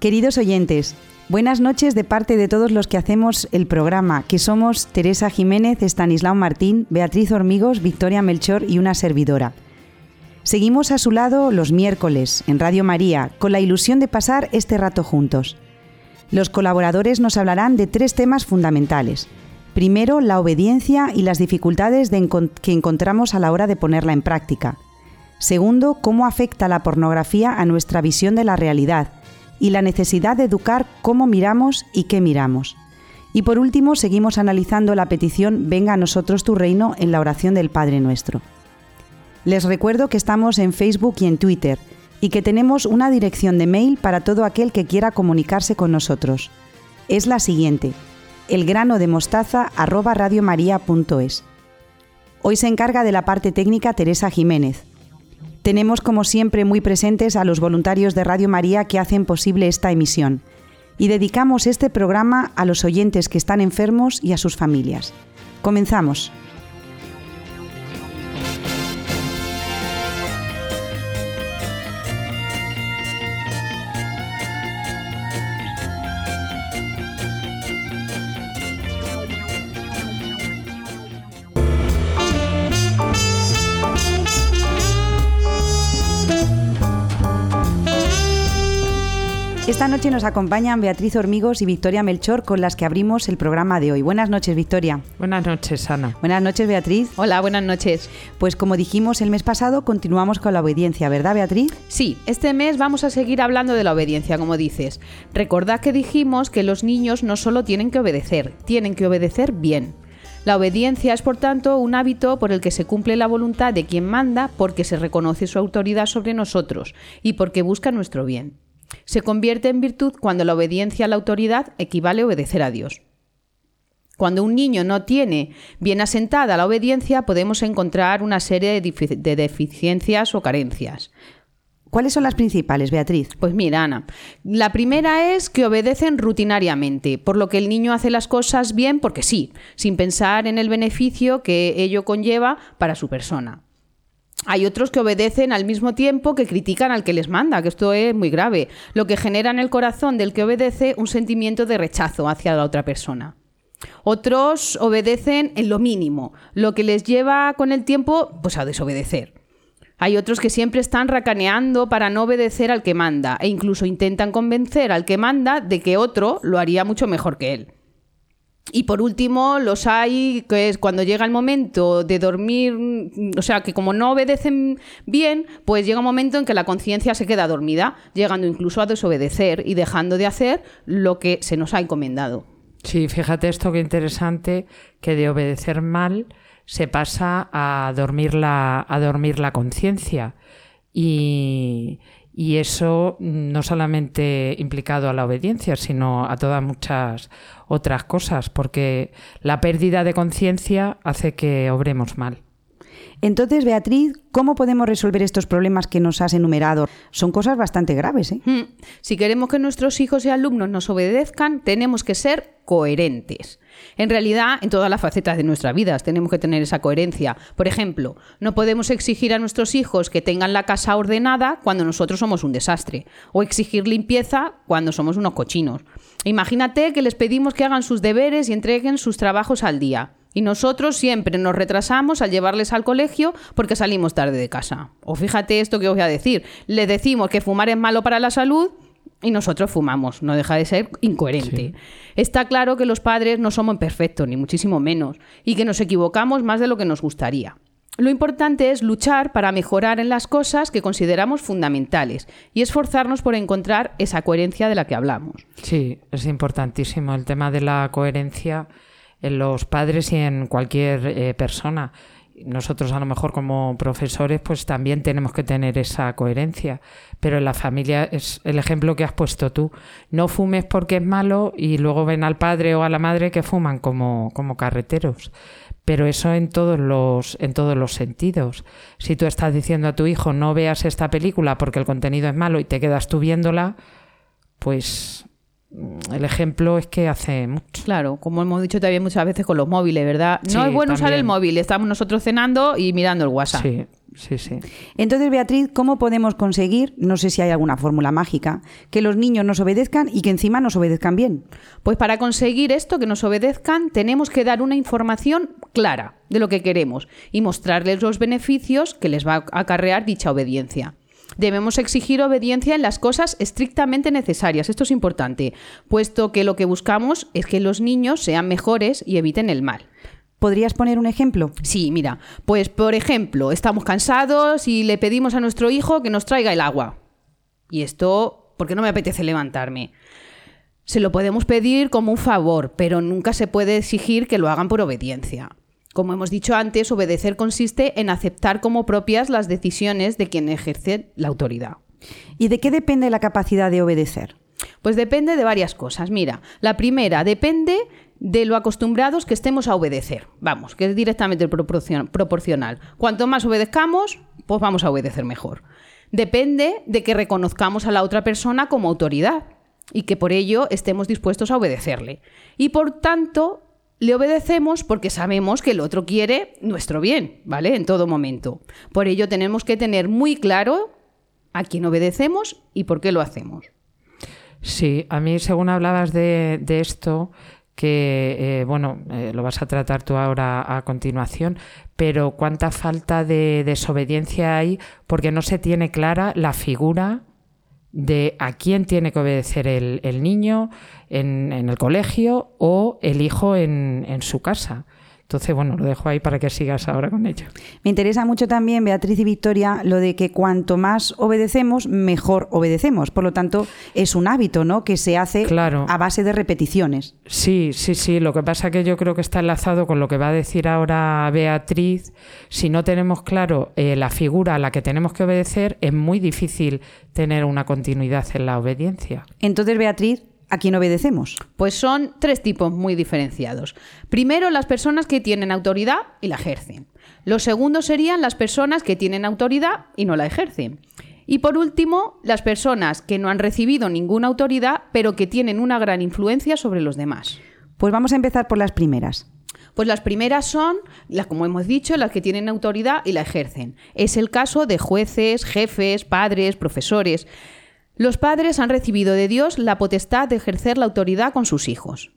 Queridos oyentes, buenas noches de parte de todos los que hacemos el programa, que somos Teresa Jiménez, Estanislao Martín, Beatriz Hormigos, Victoria Melchor y una servidora. Seguimos a su lado los miércoles en Radio María, con la ilusión de pasar este rato juntos. Los colaboradores nos hablarán de tres temas fundamentales. Primero, la obediencia y las dificultades que encontramos a la hora de ponerla en práctica. Segundo, cómo afecta la pornografía a nuestra visión de la realidad y la necesidad de educar cómo miramos y qué miramos. Y por último, seguimos analizando la petición Venga a nosotros tu reino en la oración del Padre nuestro. Les recuerdo que estamos en Facebook y en Twitter y que tenemos una dirección de mail para todo aquel que quiera comunicarse con nosotros. Es la siguiente: elgranodemostaza@radiomaria.es. Hoy se encarga de la parte técnica Teresa Jiménez. Tenemos como siempre muy presentes a los voluntarios de Radio María que hacen posible esta emisión y dedicamos este programa a los oyentes que están enfermos y a sus familias. Comenzamos. Esta noche nos acompañan Beatriz Hormigos y Victoria Melchor con las que abrimos el programa de hoy. Buenas noches, Victoria. Buenas noches, Ana. Buenas noches, Beatriz. Hola, buenas noches. Pues como dijimos el mes pasado, continuamos con la obediencia, ¿verdad, Beatriz? Sí, este mes vamos a seguir hablando de la obediencia, como dices. Recordad que dijimos que los niños no solo tienen que obedecer, tienen que obedecer bien. La obediencia es, por tanto, un hábito por el que se cumple la voluntad de quien manda porque se reconoce su autoridad sobre nosotros y porque busca nuestro bien. Se convierte en virtud cuando la obediencia a la autoridad equivale a obedecer a Dios. Cuando un niño no tiene bien asentada la obediencia, podemos encontrar una serie de deficiencias o carencias. ¿Cuáles son las principales, Beatriz? Pues mira, Ana, la primera es que obedecen rutinariamente, por lo que el niño hace las cosas bien porque sí, sin pensar en el beneficio que ello conlleva para su persona. Hay otros que obedecen al mismo tiempo que critican al que les manda, que esto es muy grave, lo que genera en el corazón del que obedece un sentimiento de rechazo hacia la otra persona. Otros obedecen en lo mínimo, lo que les lleva con el tiempo pues a desobedecer. Hay otros que siempre están racaneando para no obedecer al que manda e incluso intentan convencer al que manda de que otro lo haría mucho mejor que él. Y por último, los hay que es cuando llega el momento de dormir, o sea, que como no obedecen bien, pues llega un momento en que la conciencia se queda dormida, llegando incluso a desobedecer y dejando de hacer lo que se nos ha encomendado. Sí, fíjate esto qué interesante, que de obedecer mal se pasa a dormir la, a dormir la conciencia. Y, y eso no solamente implicado a la obediencia, sino a todas muchas otras cosas, porque la pérdida de conciencia hace que obremos mal. Entonces, Beatriz, ¿cómo podemos resolver estos problemas que nos has enumerado? Son cosas bastante graves. ¿eh? Hmm. Si queremos que nuestros hijos y alumnos nos obedezcan, tenemos que ser coherentes. En realidad, en todas las facetas de nuestras vidas tenemos que tener esa coherencia. Por ejemplo, no podemos exigir a nuestros hijos que tengan la casa ordenada cuando nosotros somos un desastre, o exigir limpieza cuando somos unos cochinos. Imagínate que les pedimos que hagan sus deberes y entreguen sus trabajos al día. Y nosotros siempre nos retrasamos al llevarles al colegio porque salimos tarde de casa. O fíjate esto que os voy a decir. Le decimos que fumar es malo para la salud y nosotros fumamos. No deja de ser incoherente. Está claro que los padres no somos perfectos, ni muchísimo menos, y que nos equivocamos más de lo que nos gustaría. Lo importante es luchar para mejorar en las cosas que consideramos fundamentales y esforzarnos por encontrar esa coherencia de la que hablamos. Sí, es importantísimo el tema de la coherencia en los padres y en cualquier eh, persona. Nosotros a lo mejor como profesores pues también tenemos que tener esa coherencia, pero en la familia es el ejemplo que has puesto tú. No fumes porque es malo y luego ven al padre o a la madre que fuman como, como carreteros. Pero eso en todos los en todos los sentidos. Si tú estás diciendo a tu hijo no veas esta película porque el contenido es malo y te quedas tú viéndola, pues el ejemplo es que hace mucho. Claro, como hemos dicho también muchas veces con los móviles, ¿verdad? No es bueno usar el móvil, estamos nosotros cenando y mirando el WhatsApp. Sí, Sí, sí. Entonces, Beatriz, ¿cómo podemos conseguir, no sé si hay alguna fórmula mágica, que los niños nos obedezcan y que encima nos obedezcan bien? Pues para conseguir esto, que nos obedezcan, tenemos que dar una información clara de lo que queremos y mostrarles los beneficios que les va a acarrear dicha obediencia. Debemos exigir obediencia en las cosas estrictamente necesarias. Esto es importante, puesto que lo que buscamos es que los niños sean mejores y eviten el mal. ¿Podrías poner un ejemplo? Sí, mira, pues por ejemplo, estamos cansados y le pedimos a nuestro hijo que nos traiga el agua. Y esto, porque no me apetece levantarme. Se lo podemos pedir como un favor, pero nunca se puede exigir que lo hagan por obediencia. Como hemos dicho antes, obedecer consiste en aceptar como propias las decisiones de quien ejerce la autoridad. ¿Y de qué depende la capacidad de obedecer? Pues depende de varias cosas. Mira, la primera depende de lo acostumbrados que estemos a obedecer. Vamos, que es directamente proporcional. Cuanto más obedezcamos, pues vamos a obedecer mejor. Depende de que reconozcamos a la otra persona como autoridad y que por ello estemos dispuestos a obedecerle. Y por tanto, le obedecemos porque sabemos que el otro quiere nuestro bien, ¿vale? En todo momento. Por ello tenemos que tener muy claro a quién obedecemos y por qué lo hacemos. Sí, a mí según hablabas de, esto, que, eh, bueno, eh, lo vas a tratar tú ahora a continuación, pero cuánta falta de desobediencia hay porque no se tiene clara la figura de a quién tiene que obedecer el, niño en, el colegio o el hijo en, en su casa. Entonces, bueno, lo dejo ahí para que sigas ahora con ello. Me interesa mucho también, Beatriz y Victoria, lo de que cuanto más obedecemos, mejor obedecemos. Por lo tanto, es un hábito, ¿no? Que se hace a base de repeticiones. Sí, sí, sí. Lo que pasa que yo creo que está enlazado con lo que va a decir ahora Beatriz. Si no tenemos claro eh, la figura a la que tenemos que obedecer, es muy difícil tener una continuidad en la obediencia. Entonces, Beatriz, ¿A quién obedecemos? Pues son tres tipos muy diferenciados. Primero, las personas que tienen autoridad y la ejercen. Los segundos serían las personas que tienen autoridad y no la ejercen. Y por último, las personas que no han recibido ninguna autoridad, pero que tienen una gran influencia sobre los demás. Pues vamos a empezar por las primeras. Pues las primeras son, las, como hemos dicho, las que tienen autoridad y la ejercen. Es el caso de jueces, jefes, padres, profesores. Los padres han recibido de Dios la potestad de ejercer la autoridad con sus hijos.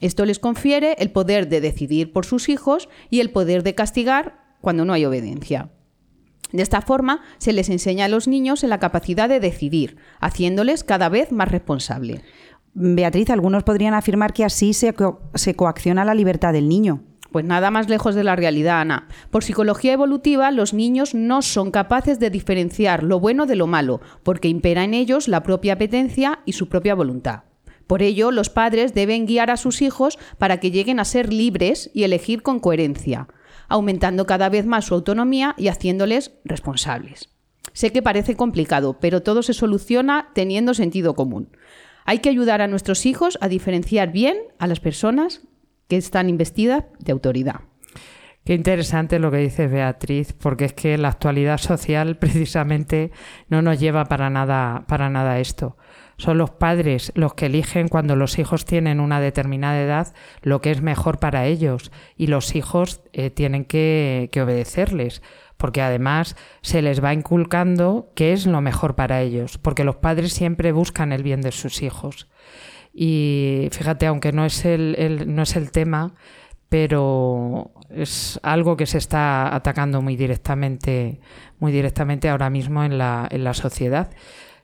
Esto les confiere el poder de decidir por sus hijos y el poder de castigar cuando no hay obediencia. De esta forma, se les enseña a los niños en la capacidad de decidir, haciéndoles cada vez más responsables. Beatriz, algunos podrían afirmar que así se, se coacciona la libertad del niño. Pues nada más lejos de la realidad, Ana. Por psicología evolutiva, los niños no son capaces de diferenciar lo bueno de lo malo, porque impera en ellos la propia apetencia y su propia voluntad. Por ello, los padres deben guiar a sus hijos para que lleguen a ser libres y elegir con coherencia, aumentando cada vez más su autonomía y haciéndoles responsables. Sé que parece complicado, pero todo se soluciona teniendo sentido común. Hay que ayudar a nuestros hijos a diferenciar bien a las personas que están investidas de autoridad. Qué interesante lo que dice Beatriz, porque es que la actualidad social precisamente no nos lleva para nada, para nada esto. Son los padres los que eligen cuando los hijos tienen una determinada edad lo que es mejor para ellos y los hijos eh, tienen que, que obedecerles, porque además se les va inculcando qué es lo mejor para ellos, porque los padres siempre buscan el bien de sus hijos. Y fíjate, aunque no es el, no es el tema, pero es algo que se está atacando muy directamente, muy directamente ahora mismo en la, en la sociedad.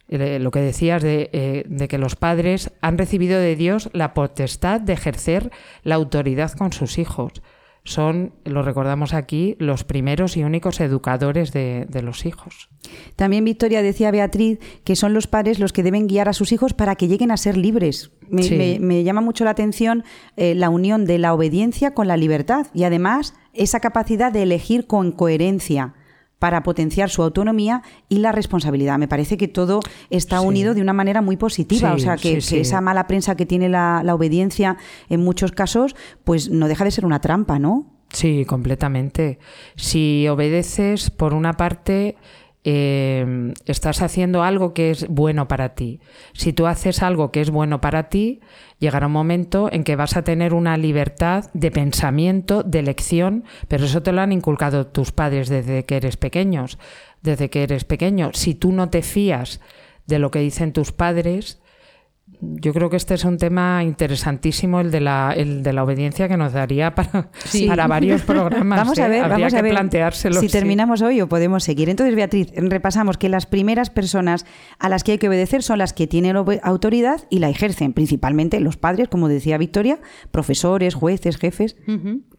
Eh, lo que decías de, eh, de, que los padres han recibido de Dios la potestad de ejercer la autoridad con sus hijos son, lo recordamos aquí, los primeros y únicos educadores de, los hijos. También Victoria decía Beatriz que son los padres los que deben guiar a sus hijos para que lleguen a ser libres. Me, llama mucho la atención eh, la unión de la obediencia con la libertad y además esa capacidad de elegir con coherencia para potenciar su autonomía y la responsabilidad. Me parece que todo está unido de una manera muy positiva. o sea, que, esa mala prensa que tiene la, obediencia en muchos casos, pues no deja de ser una trampa, ¿no? Sí, completamente. Si obedeces, por una parte, eh, estás haciendo algo que es bueno para ti. Si tú haces algo que es bueno para ti, llegará un momento en que vas a tener una libertad de pensamiento, de elección, pero eso te lo han inculcado tus padres desde que eres pequeños, desde que eres pequeño. Si tú no te fías de lo que dicen tus padres, yo creo que este es un tema interesantísimo, el de la, el de la obediencia, que nos daría para, para varios programas. vamos a ¿eh? ver, Habría vamos a ver planteárselo, si sí. terminamos hoy o podemos seguir. Entonces, Beatriz, repasamos que las primeras personas a las que hay que obedecer son las que tienen autoridad y la ejercen, principalmente los padres, como decía Victoria, profesores, jueces, jefes.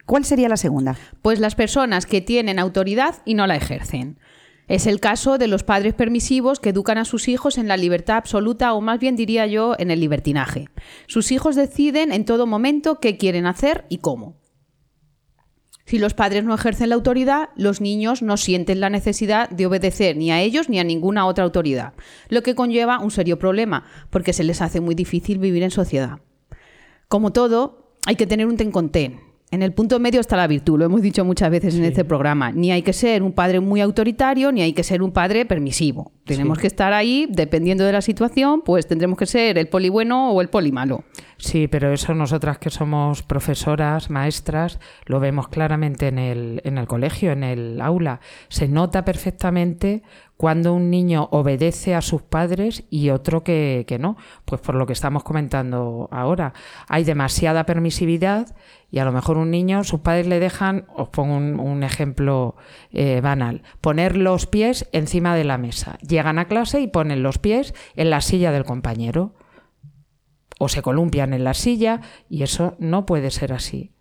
¿Cuál sería la segunda? Pues las personas que tienen autoridad y no la ejercen. Es el caso de los padres permisivos que educan a sus hijos en la libertad absoluta o más bien diría yo en el libertinaje. Sus hijos deciden en todo momento qué quieren hacer y cómo. Si los padres no ejercen la autoridad, los niños no sienten la necesidad de obedecer ni a ellos ni a ninguna otra autoridad, lo que conlleva un serio problema, porque se les hace muy difícil vivir en sociedad. Como todo, hay que tener un ten con ten. En el punto medio está la virtud, lo hemos dicho muchas veces en este programa. Ni hay que ser un padre muy autoritario, ni hay que ser un padre permisivo. Tenemos Sí. que estar ahí, dependiendo de la situación, pues tendremos que ser el poli bueno o el poli malo. Sí, pero eso nosotras que somos profesoras, maestras, lo vemos claramente en el, en el colegio, en el aula. Se nota perfectamente cuando un niño obedece a sus padres y otro que, que no. Pues por lo que estamos comentando ahora. Hay demasiada permisividad y a lo mejor un niño, sus padres le dejan, os pongo un, un ejemplo eh, banal, poner los pies encima de la mesa. Llegan a clase y ponen los pies en la silla del compañero o se columpian en la silla y eso no puede ser así.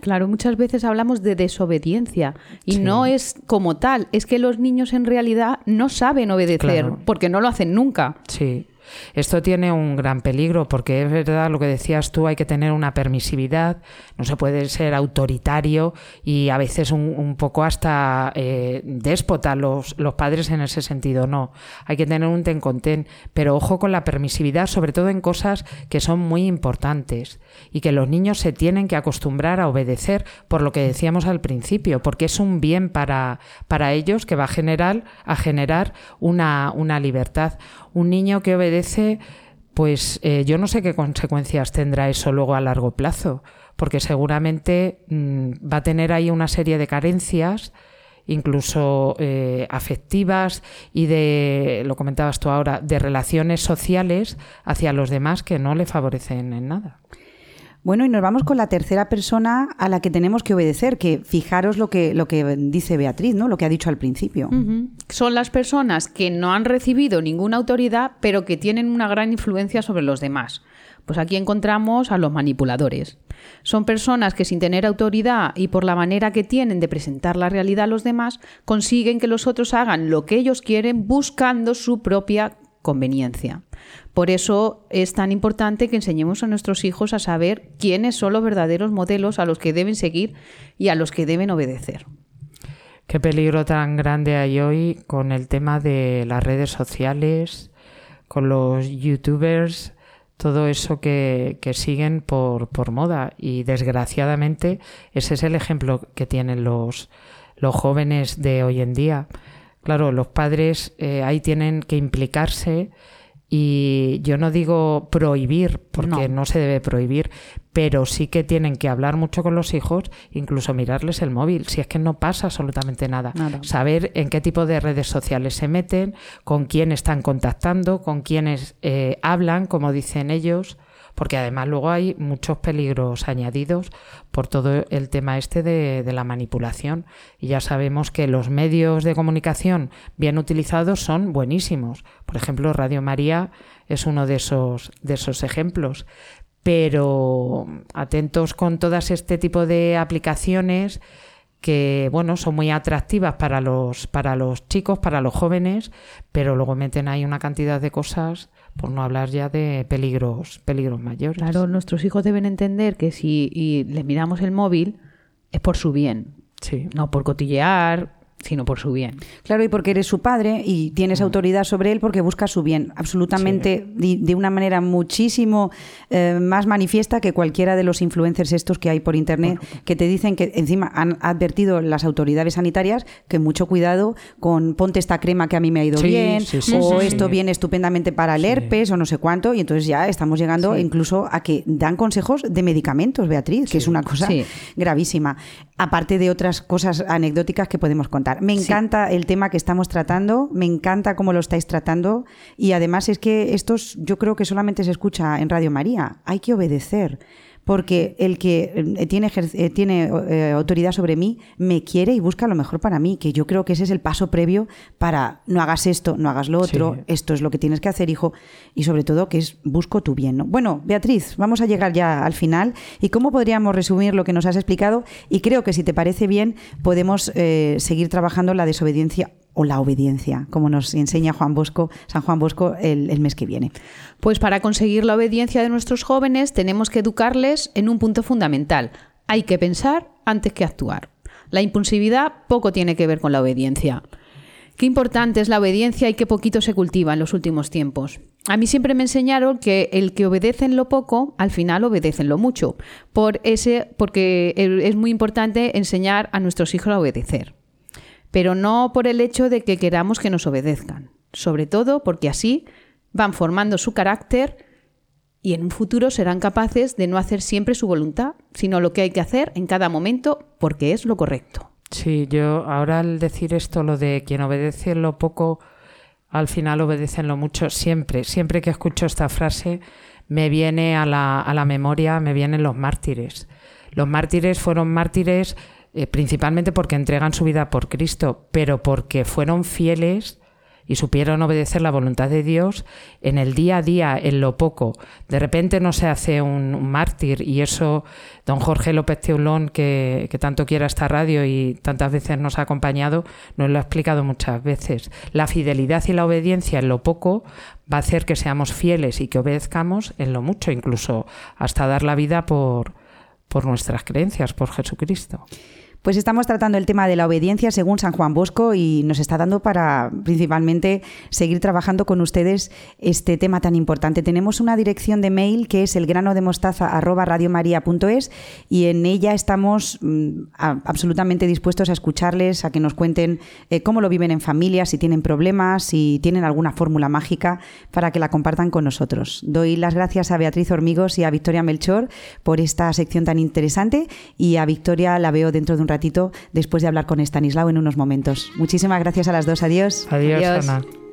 Claro, muchas veces hablamos de desobediencia y Sí. no es como tal, es que los niños en realidad no saben obedecer Claro. porque no lo hacen nunca. Sí. Esto tiene un gran peligro porque es verdad lo que decías tú, hay que tener una permisividad, no se puede ser autoritario y a veces un, poco hasta eh, déspota los, los padres en ese sentido, no. Hay que tener un ten con ten, pero ojo con la permisividad, sobre todo en cosas que son muy importantes y que los niños se tienen que acostumbrar a obedecer por lo que decíamos al principio, porque es un bien para, para ellos que va a generar, a generar una, una libertad. Un niño que obedece, pues eh, yo no sé qué consecuencias tendrá eso luego a largo plazo, porque seguramente mm, va a tener ahí una serie de carencias incluso eh, afectivas y de, lo comentabas tú ahora, de relaciones sociales hacia los demás que no le favorecen en nada. Bueno, y nos vamos con la tercera persona a la que tenemos que obedecer, que fijaros lo que, lo que dice Beatriz, ¿no? Lo que ha dicho al principio. Son las personas que no han recibido ninguna autoridad, pero que tienen una gran influencia sobre los demás. Pues aquí encontramos a los manipuladores. Son personas que sin tener autoridad y por la manera que tienen de presentar la realidad a los demás, consiguen que los otros hagan lo que ellos quieren buscando su propia conveniencia. Por eso es tan importante que enseñemos a nuestros hijos a saber quiénes son los verdaderos modelos a los que deben seguir y a los que deben obedecer. Qué peligro tan grande hay hoy con el tema de las redes sociales, con los youtubers, todo eso que, que siguen por, por moda. Y desgraciadamente ese es el ejemplo que tienen los, los jóvenes de hoy en día. Claro, los padres eh, ahí tienen que implicarse y yo no digo prohibir, porque no. se debe prohibir, pero sí que tienen que hablar mucho con los hijos, incluso mirarles el móvil, si es que no pasa absolutamente nada. Nada. Saber en qué tipo de redes sociales se meten, con quién están contactando, con quiénes eh, hablan, como dicen ellos, porque además luego hay muchos peligros añadidos por todo el tema este de, de, la manipulación. Y ya sabemos que los medios de comunicación bien utilizados son buenísimos. Por ejemplo, Radio María es uno de esos, de esos ejemplos. Pero atentos con todas este tipo de aplicaciones que bueno son muy atractivas para los para los chicos para los jóvenes pero luego meten ahí una cantidad de cosas por no hablar ya de peligros peligros mayores. Claro nuestros hijos deben entender que si les miramos el móvil es por su bien sí. no por cotillear sino por su bien. Claro, y porque eres su padre y tienes autoridad sobre él porque busca su bien, absolutamente de, de una manera muchísimo eh, más manifiesta que cualquiera de los influencers estos que hay por internet que te dicen que encima han advertido las autoridades sanitarias que mucho cuidado con ponte esta crema que a mí me ha ido Sí, bien sí, o esto viene estupendamente para el herpes o no sé cuánto y entonces ya estamos llegando incluso a que dan consejos de medicamentos, Beatriz, que es una cosa gravísima, aparte de otras cosas anecdóticas que podemos contar. Me Sí. encanta el tema que estamos tratando, me encanta cómo lo estáis tratando y además es que estos yo creo que solamente se escucha en Radio María, hay que obedecer. Porque el que eh, tiene, eh, tiene eh, autoridad sobre mí me quiere y busca lo mejor para mí, que yo creo que ese es el paso previo para no hagas esto, no hagas lo otro, Sí. esto es lo que tienes que hacer, hijo, y sobre todo que es busco tu bien. ¿no? Bueno, Beatriz, vamos a llegar ya al final y cómo podríamos resumir lo que nos has explicado y creo que si te parece bien podemos eh, seguir trabajando la desobediencia o la obediencia, como nos enseña Juan Bosco, San Juan Bosco el, mes que viene. Pues para conseguir la obediencia de nuestros jóvenes tenemos que educarles en un punto fundamental. Hay que pensar antes que actuar. La impulsividad poco tiene que ver con la obediencia. Qué importante es la obediencia y qué poquito se cultiva en los últimos tiempos. A mí siempre me enseñaron que el que obedece en lo poco, al final obedece en lo mucho. Por ese, porque es muy importante enseñar a nuestros hijos a obedecer. Pero no por el hecho de que queramos que nos obedezcan. Sobre todo porque así van formando su carácter y en un futuro serán capaces de no hacer siempre su voluntad, sino lo que hay que hacer en cada momento porque es lo correcto. Sí, yo ahora al decir esto, lo de quien obedece lo poco, al final obedece en lo mucho, siempre, siempre que escucho esta frase, me viene a la, a la memoria, me vienen los mártires. Los mártires fueron mártires eh, principalmente porque entregan su vida por Cristo, pero porque fueron fieles y supieron obedecer la voluntad de Dios en el día a día, en lo poco. De repente no se hace un, mártir y eso, don Jorge López Teulón, que, que tanto quiera esta radio y tantas veces nos ha acompañado, nos lo ha explicado muchas veces. La fidelidad y la obediencia en lo poco va a hacer que seamos fieles y que obedezcamos en lo mucho, incluso hasta dar la vida por, por nuestras creencias, por Jesucristo. Pues estamos tratando el tema de la obediencia según San Juan Bosco y nos está dando para principalmente seguir trabajando con ustedes este tema tan importante. Tenemos una dirección de mail que es elgranodemostaza@radiomaria.es y en ella estamos mm, absolutamente dispuestos a escucharles, a que nos cuenten eh, cómo lo viven en familia, si tienen problemas, si tienen alguna fórmula mágica para que la compartan con nosotros. Doy las gracias a Beatriz Hormigos y a Victoria Melchor por esta sección tan interesante y a Victoria la veo dentro de un después de hablar con Stanislao en unos momentos. Muchísimas gracias a las dos. Adiós. Adiós, Adiós. Ana.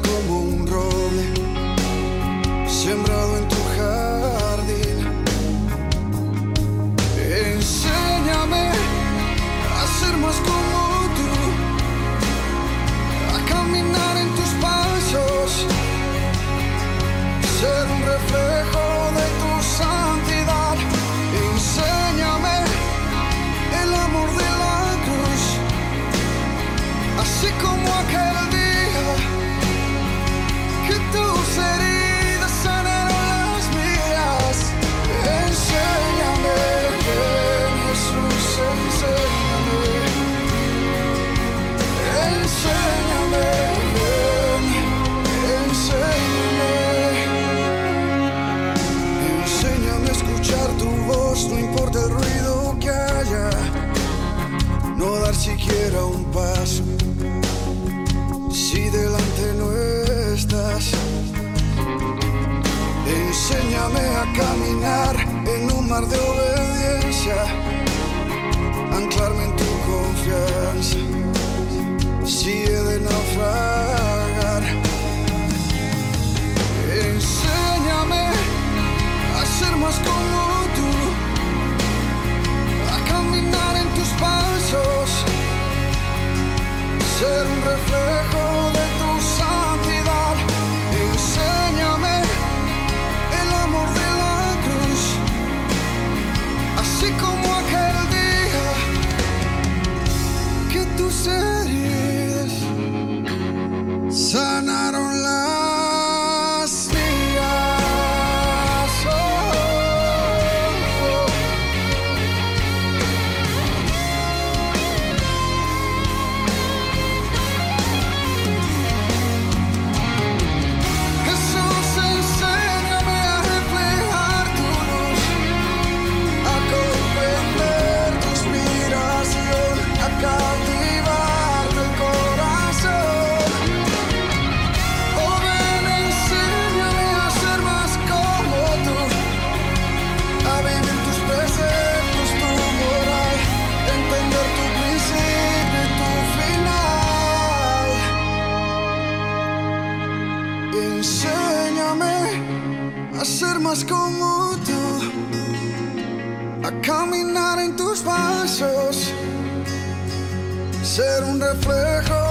Como un reflejo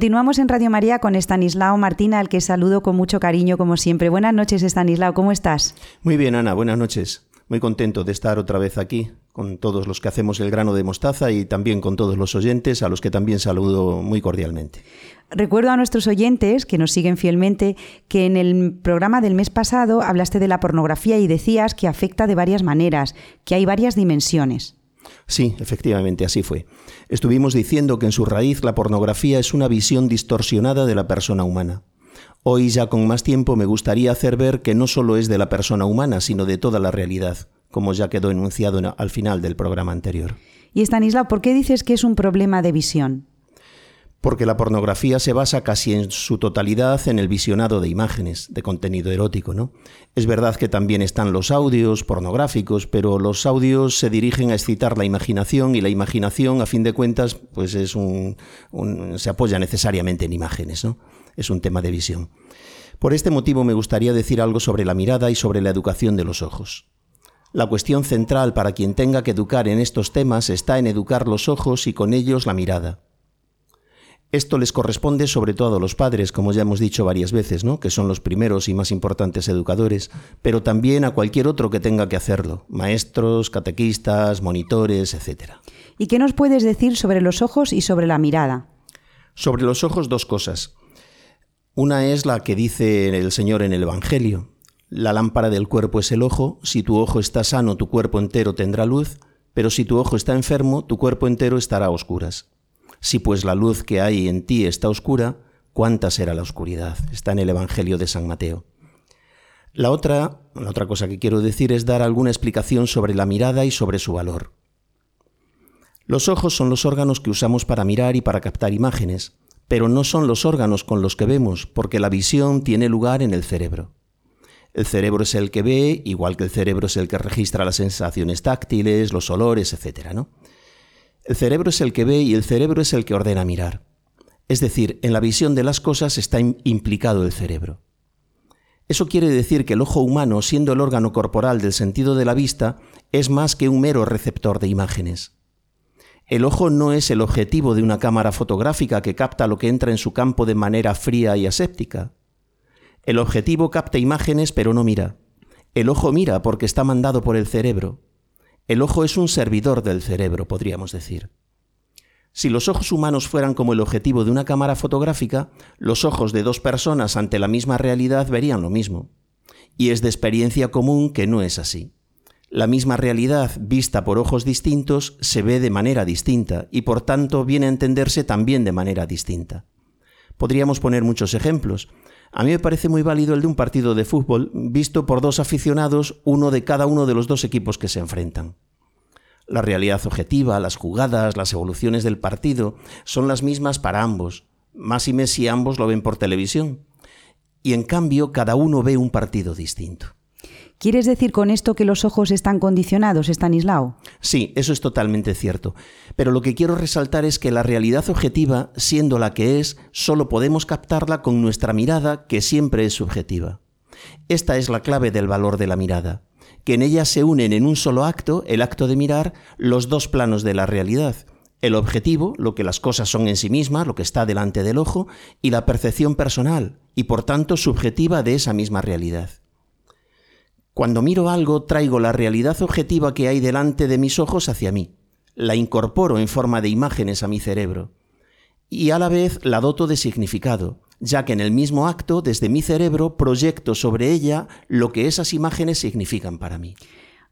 Continuamos en Radio María con Estanislao Martina, al que saludo con mucho cariño como siempre. Buenas noches, Estanislao, ¿cómo estás? Muy bien, Ana, buenas noches. Muy contento de estar otra vez aquí con todos los que hacemos el grano de mostaza y también con todos los oyentes, a los que también saludo muy cordialmente. Recuerdo a nuestros oyentes, que nos siguen fielmente, que en el programa del mes pasado hablaste de la pornografía y decías que afecta de varias maneras, que hay varias dimensiones. Sí, efectivamente, así fue. Estuvimos diciendo que en su raíz la pornografía es una visión distorsionada de la persona humana. Hoy, ya con más tiempo, me gustaría hacer ver que no solo es de la persona humana, sino de toda la realidad, como ya quedó enunciado al final del programa anterior. Y Stanislav, ¿por qué dices que es un problema de visión? Porque la pornografía se basa casi en su totalidad en el visionado de imágenes, de contenido erótico, ¿no? Es verdad que también están los audios pornográficos, pero los audios se dirigen a excitar la imaginación y la imaginación, a fin de cuentas, pues es un, se apoya necesariamente en imágenes, ¿no? Es un tema de visión. Por este motivo me gustaría decir algo sobre la mirada y sobre la educación de los ojos. La cuestión central para quien tenga que educar en estos temas está en educar los ojos y con ellos la mirada. Esto les corresponde sobre todo a los padres, como ya hemos dicho varias veces, ¿no? que son los primeros y más importantes educadores, pero también a cualquier otro que tenga que hacerlo, maestros, catequistas, monitores, etc. ¿Y qué nos puedes decir sobre los ojos y sobre la mirada? Sobre los ojos dos cosas. Una es la que dice el Señor en el Evangelio. La lámpara del cuerpo es el ojo, si tu ojo está sano tu cuerpo entero tendrá luz, pero si tu ojo está enfermo tu cuerpo entero estará a oscuras. Si pues la luz que hay en ti está oscura, ¿cuánta será la oscuridad? Está en el Evangelio de San Mateo. La otra, la otra cosa que quiero decir es dar alguna explicación sobre la mirada y sobre su valor. Los ojos son los órganos que usamos para mirar y para captar imágenes, pero no son los órganos con los que vemos, porque la visión tiene lugar en el cerebro. El cerebro es el que ve, igual que el cerebro es el que registra las sensaciones táctiles, los olores, etc. ¿no? El cerebro es el que ve y el cerebro es el que ordena mirar. Es decir, en la visión de las cosas está implicado el cerebro. Eso quiere decir que el ojo humano, siendo el órgano corporal del sentido de la vista, es más que un mero receptor de imágenes. El ojo no es el objetivo de una cámara fotográfica que capta lo que entra en su campo de manera fría y aséptica. El objetivo capta imágenes pero no mira. El ojo mira porque está mandado por el cerebro. El ojo es un servidor del cerebro, podríamos decir. Si los ojos humanos fueran como el objetivo de una cámara fotográfica, los ojos de dos personas ante la misma realidad verían lo mismo. Y es de experiencia común que no es así. La misma realidad vista por ojos distintos se ve de manera distinta y por tanto viene a entenderse también de manera distinta. Podríamos poner muchos ejemplos. A mí me parece muy válido el de un partido de fútbol visto por dos aficionados, uno de cada uno de los dos equipos que se enfrentan. La realidad objetiva, las jugadas, las evoluciones del partido son las mismas para ambos, más y si ambos lo ven por televisión. Y en cambio, cada uno ve un partido distinto. ¿Quieres decir con esto que los ojos están condicionados, Stanislao? Sí, eso es totalmente cierto. Pero lo que quiero resaltar es que la realidad objetiva, siendo la que es, solo podemos captarla con nuestra mirada, que siempre es subjetiva. Esta es la clave del valor de la mirada, que en ella se unen en un solo acto, el acto de mirar, los dos planos de la realidad, el objetivo, lo que las cosas son en sí mismas, lo que está delante del ojo, y la percepción personal, y por tanto subjetiva de esa misma realidad. Cuando miro algo, traigo la realidad objetiva que hay delante de mis ojos hacia mí, la incorporo en forma de imágenes a mi cerebro, y a la vez la doto de significado, ya que en el mismo acto, desde mi cerebro, proyecto sobre ella lo que esas imágenes significan para mí.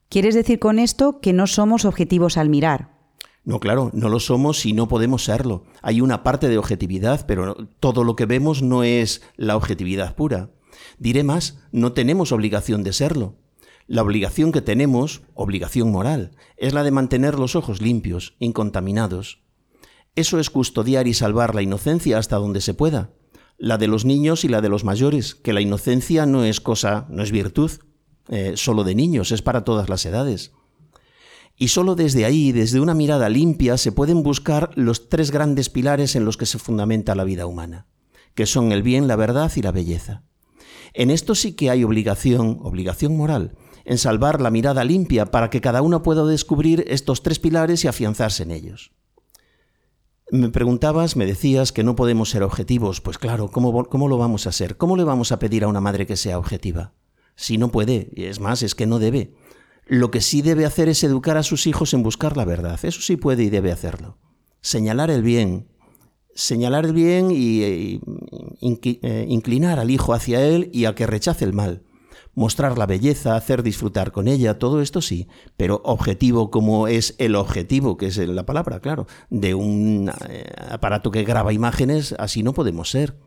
¿Quieres decir con esto que no somos objetivos al mirar? No, claro, no lo somos y no podemos serlo. Hay una parte de objetividad, pero todo lo que vemos no es la objetividad pura. Diré más, no tenemos obligación de serlo. La obligación que tenemos, obligación moral, es la de mantener los ojos limpios, incontaminados. Eso es custodiar y salvar la inocencia hasta donde se pueda. La de los niños y la de los mayores, que la inocencia no es cosa, no es virtud, eh, solo de niños, es para todas las edades. Y solo desde ahí, desde una mirada limpia, se pueden buscar los tres grandes pilares en los que se fundamenta la vida humana, que son el bien, la verdad y la belleza. En esto sí que hay obligación, obligación moral, en salvar la mirada limpia para que cada uno pueda descubrir estos tres pilares y afianzarse en ellos. Me preguntabas, me decías que no podemos ser objetivos. Pues claro, ¿cómo, ¿cómo, lo vamos a ser? ¿Cómo le vamos a pedir a una madre que sea objetiva? Si no puede, es más, es que no debe. Lo que sí debe hacer es educar a sus hijos en buscar la verdad. Eso sí puede y debe hacerlo. Señalar el bien. Señalar el bien y, eh, inclinar al hijo hacia él y a que rechace el mal. Mostrar la belleza, hacer disfrutar con ella, todo esto sí, pero objetivo como es el objetivo, que es la palabra, claro, de un eh, aparato que graba imágenes, así no podemos ser.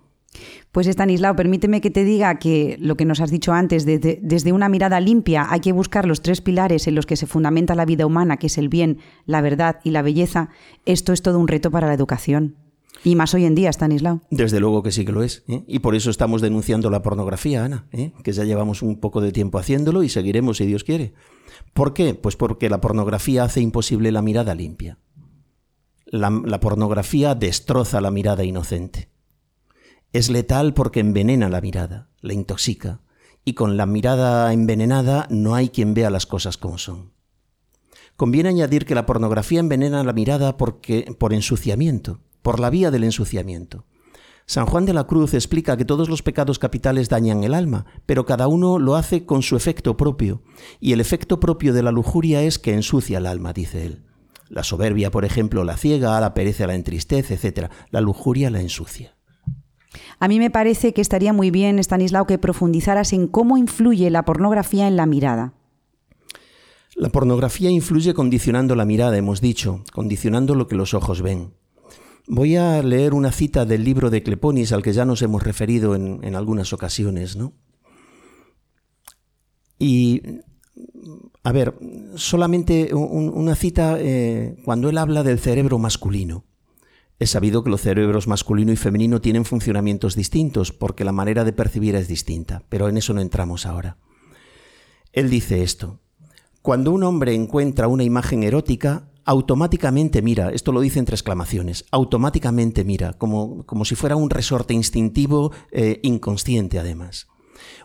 Pues Estanislao, permíteme que te diga que lo que nos has dicho antes, desde, una mirada limpia hay que buscar los tres pilares en los que se fundamenta la vida humana, que es el bien, la verdad y la belleza. Esto es todo un reto para la educación. Y más hoy en día, Stanislao. Desde luego que sí que lo es. ¿eh? Y por eso estamos denunciando la pornografía, Ana, ¿eh? que ya llevamos un poco de tiempo haciéndolo y seguiremos si Dios quiere. ¿Por qué? Pues porque la pornografía hace imposible la mirada limpia. la pornografía destroza la mirada inocente. Es letal porque envenena la mirada, la intoxica, y con la mirada envenenada no hay quien vea las cosas como son. Conviene añadir que la pornografía envenena la mirada porque, por ensuciamiento, por la vía del ensuciamiento. San Juan de la Cruz explica que todos los pecados capitales dañan el alma, pero cada uno lo hace con su efecto propio, y el efecto propio de la lujuria es que ensucia el alma, dice él. La soberbia, por ejemplo, la ciega, la pereza la entristece, etc. La lujuria la ensucia. A mí me parece que estaría muy bien, Stanislao, que profundizaras en cómo influye la pornografía en la mirada. La pornografía influye condicionando la mirada, hemos dicho, condicionando lo que los ojos ven. Voy a leer una cita del libro de Cleponis al que ya nos hemos referido en, algunas ocasiones, ¿no? Y, a ver, solamente una cita eh, cuando él habla del cerebro masculino. Es sabido que los cerebros masculino y femenino tienen funcionamientos distintos porque la manera de percibir es distinta, pero en eso no entramos ahora. Él dice esto. Cuando un hombre encuentra una imagen erótica, automáticamente mira, esto lo dice entre exclamaciones, automáticamente mira, como, como si fuera un resorte instintivo eh, inconsciente además.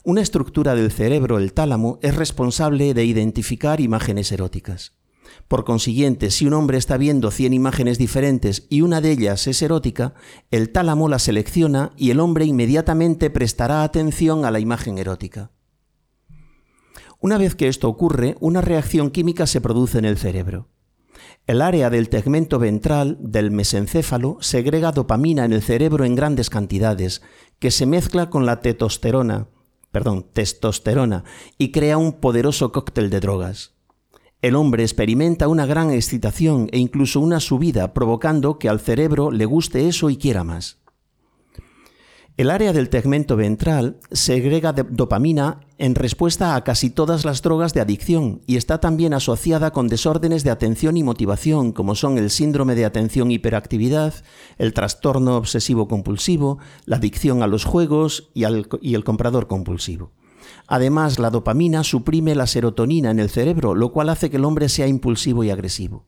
Una estructura del cerebro, el tálamo, es responsable de identificar imágenes eróticas. Por consiguiente, si un hombre está viendo 100 imágenes diferentes y una de ellas es erótica, el tálamo la selecciona y el hombre inmediatamente prestará atención a la imagen erótica. Una vez que esto ocurre, una reacción química se produce en el cerebro. El área del tegmento ventral del mesencéfalo segrega dopamina en el cerebro en grandes cantidades, que se mezcla con la testosterona, testosterona y crea un poderoso cóctel de drogas. El hombre experimenta una gran excitación e incluso una subida, provocando que al cerebro le guste eso y quiera más. El área del tegmento ventral segrega dopamina en respuesta a casi todas las drogas de adicción y está también asociada con desórdenes de atención y motivación como son el síndrome de atención hiperactividad, el trastorno obsesivo compulsivo, la adicción a los juegos y, y el comprador compulsivo. Además, la dopamina suprime la serotonina en el cerebro, lo cual hace que el hombre sea impulsivo y agresivo.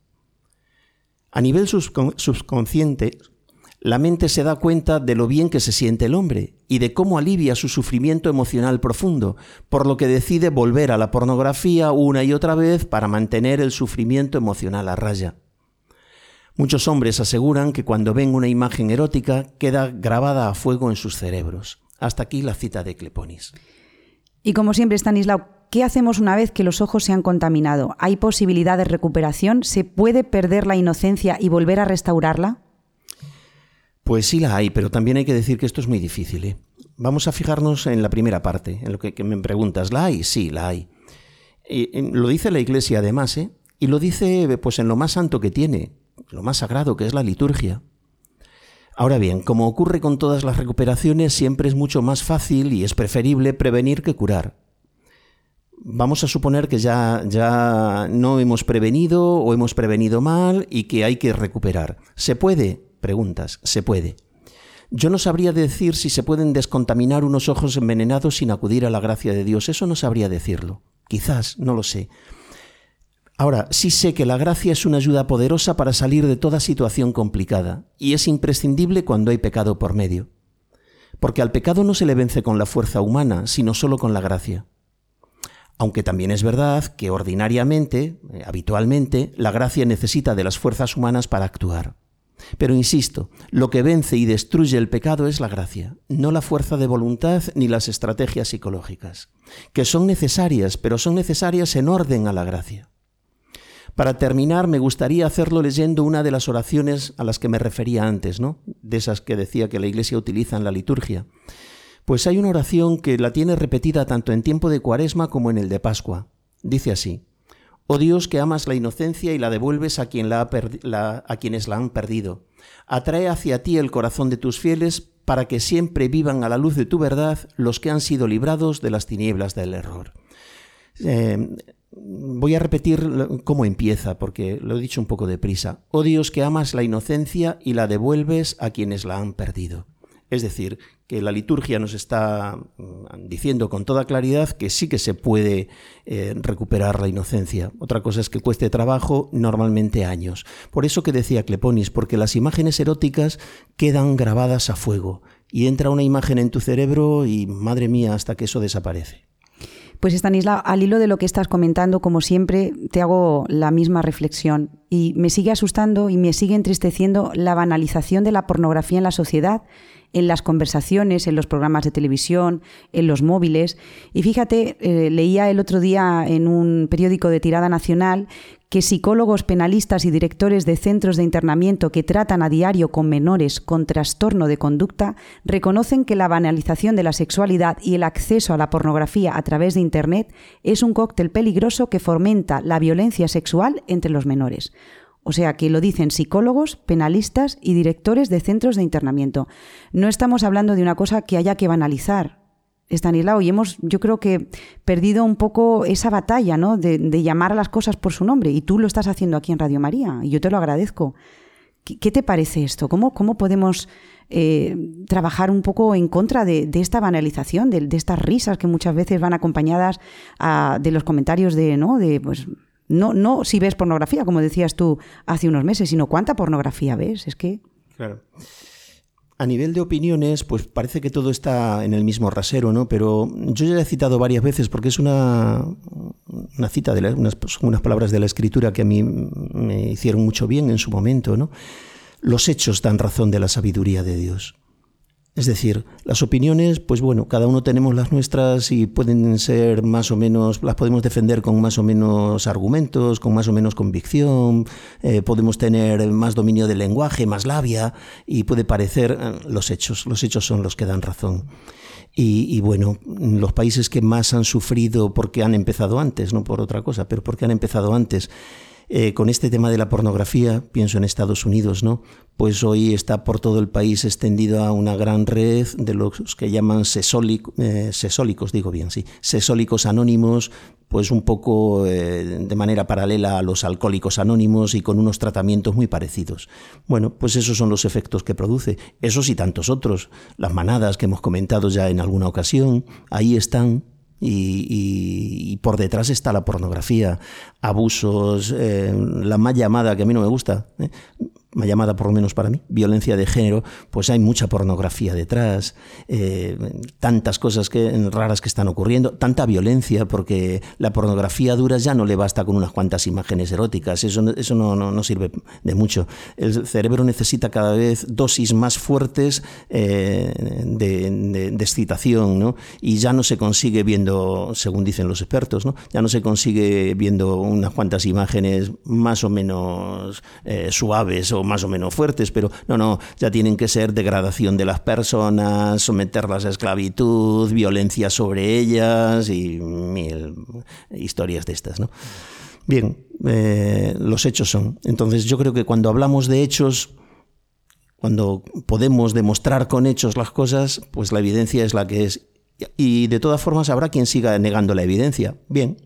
A nivel subconsciente, la mente se da cuenta de lo bien que se siente el hombre y de cómo alivia su sufrimiento emocional profundo, por lo que decide volver a la pornografía una y otra vez para mantener el sufrimiento emocional a raya. Muchos hombres aseguran que cuando ven una imagen erótica queda grabada a fuego en sus cerebros. Hasta aquí la cita de Cleponis. Y como siempre, Stanislao, ¿qué hacemos una vez que los ojos se han contaminado? ¿Hay posibilidad de recuperación? ¿Se puede perder la inocencia y volver a restaurarla? Pues sí la hay, pero también hay que decir que esto es muy difícil. ¿eh? Vamos a fijarnos en la primera parte, en lo que, me preguntas. ¿La hay? Sí, la hay. Y, lo dice la Iglesia además, ¿eh? y lo dice pues en lo más santo que tiene, lo más sagrado que es la liturgia. Ahora bien, como ocurre con todas las recuperaciones, siempre es mucho más fácil y es preferible prevenir que curar. Vamos a suponer que ya, ya no hemos prevenido o hemos prevenido mal y que hay que recuperar. ¿Se puede? Preguntas. Se puede. Yo no sabría decir si se pueden descontaminar unos ojos envenenados sin acudir a la gracia de Dios. Eso no sabría decirlo. Quizás, no lo sé. Ahora, sí sé que la gracia es una ayuda poderosa para salir de toda situación complicada, y es imprescindible cuando hay pecado por medio. Porque al pecado no se le vence con la fuerza humana, sino solo con la gracia. Aunque también es verdad que ordinariamente, eh, habitualmente, la gracia necesita de las fuerzas humanas para actuar. Pero insisto, lo que vence y destruye el pecado es la gracia, no la fuerza de voluntad ni las estrategias psicológicas, que son necesarias, pero son necesarias en orden a la gracia. Para terminar, me gustaría hacerlo leyendo una de las oraciones a las que me refería antes, ¿no? De esas que decía que la Iglesia utiliza en la liturgia. Pues hay una oración que la tiene repetida tanto en tiempo de Cuaresma como en el de Pascua. Dice así: Oh Dios que amas la inocencia y la devuelves a, quienes la han perdido. Atrae hacia ti el corazón de tus fieles para que siempre vivan a la luz de tu verdad los que han sido librados de las tinieblas del error. Eh, Voy a repetir cómo empieza, porque lo he dicho un poco deprisa. Oh Dios que amas la inocencia y la devuelves a quienes la han perdido. Es decir, que la liturgia nos está mm, diciendo con toda claridad que sí que se puede eh, recuperar la inocencia. Otra cosa es que cueste trabajo, normalmente años. Por eso que decía Cleponis, porque las imágenes eróticas quedan grabadas a fuego y entra una imagen en tu cerebro y madre mía hasta que eso desaparece. Pues Stanislao, al hilo de lo que estás comentando, como siempre, te hago la misma reflexión y me sigue asustando y me sigue entristeciendo la banalización de la pornografía en la sociedad, en las conversaciones, en los programas de televisión, en los móviles. Y fíjate, eh, leía el otro día en un periódico de tirada nacional que psicólogos penalistas y directores de centros de internamiento que tratan a diario con menores con trastorno de conducta reconocen que la banalización de la sexualidad y el acceso a la pornografía a través de Internet es un cóctel peligroso que fomenta la violencia sexual entre los menores. O sea que lo dicen psicólogos, penalistas y directores de centros de internamiento. No estamos hablando de una cosa que haya que banalizar, Estanislao, y hemos, yo creo que, perdido un poco esa batalla, ¿no? De, llamar a las cosas por su nombre. Y tú lo estás haciendo aquí en Radio María, y yo te lo agradezco. ¿Qué, te parece esto? ¿Cómo, cómo podemos eh, trabajar un poco en contra de, esta banalización, de, estas risas que muchas veces van acompañadas de los comentarios de, ¿no? De, pues, no, no si ves pornografía, como decías tú hace unos meses, sino cuánta pornografía ves. Es que. Claro. A nivel de opiniones, pues parece que todo está en el mismo rasero, ¿no? Pero yo ya he citado varias veces porque es una, una cita de unas, unas palabras de la escritura que a mí me hicieron mucho bien en su momento, ¿no? Los hechos dan razón de la sabiduría de Dios. Es decir, las opiniones, pues bueno, cada uno tenemos las nuestras y pueden ser más o menos, las podemos defender con más o menos argumentos, con más o menos convicción, eh, podemos tener más dominio del lenguaje, más labia y puede parecer eh, los hechos, los hechos son los que dan razón. Y, y, bueno, los países que más han sufrido porque han empezado antes, no por otra cosa, pero porque han empezado antes, eh, con este tema de la pornografía, pienso en Estados Unidos, ¿no? Pues hoy está por todo el país extendida una gran red de los que llaman eh, sesólicos, digo bien, sí, sesólicos anónimos, pues un poco eh, de manera paralela a los alcohólicos anónimos y con unos tratamientos muy parecidos. Bueno, pues esos son los efectos que produce. Esos y tantos otros. Las manadas que hemos comentado ya en alguna ocasión, ahí están y, por detrás está la pornografía, abusos, eh, la más llamada, que a mí no me gusta, ¿eh? Llamada por lo menos para mí, violencia de género, pues hay mucha pornografía detrás, eh, tantas cosas que, raras que están ocurriendo, tanta violencia, porque la pornografía dura ya no le basta con unas cuantas imágenes eróticas, eso, eso no, no, sirve de mucho. El cerebro necesita cada vez dosis más fuertes de, de, excitación, ¿no? y ya no se consigue viendo, según dicen los expertos, ¿no? ya no se consigue viendo unas cuantas imágenes más o menos suaves o más o menos fuertes, pero no, no, ya tienen que ser degradación de las personas, someterlas a esclavitud, violencia sobre ellas y mil historias de estas, ¿no? Bien, eh, los hechos son. Entonces yo creo que cuando hablamos de hechos, cuando podemos demostrar con hechos las cosas, pues la evidencia es la que es. Y de todas formas habrá quien siga negando la evidencia. Bien,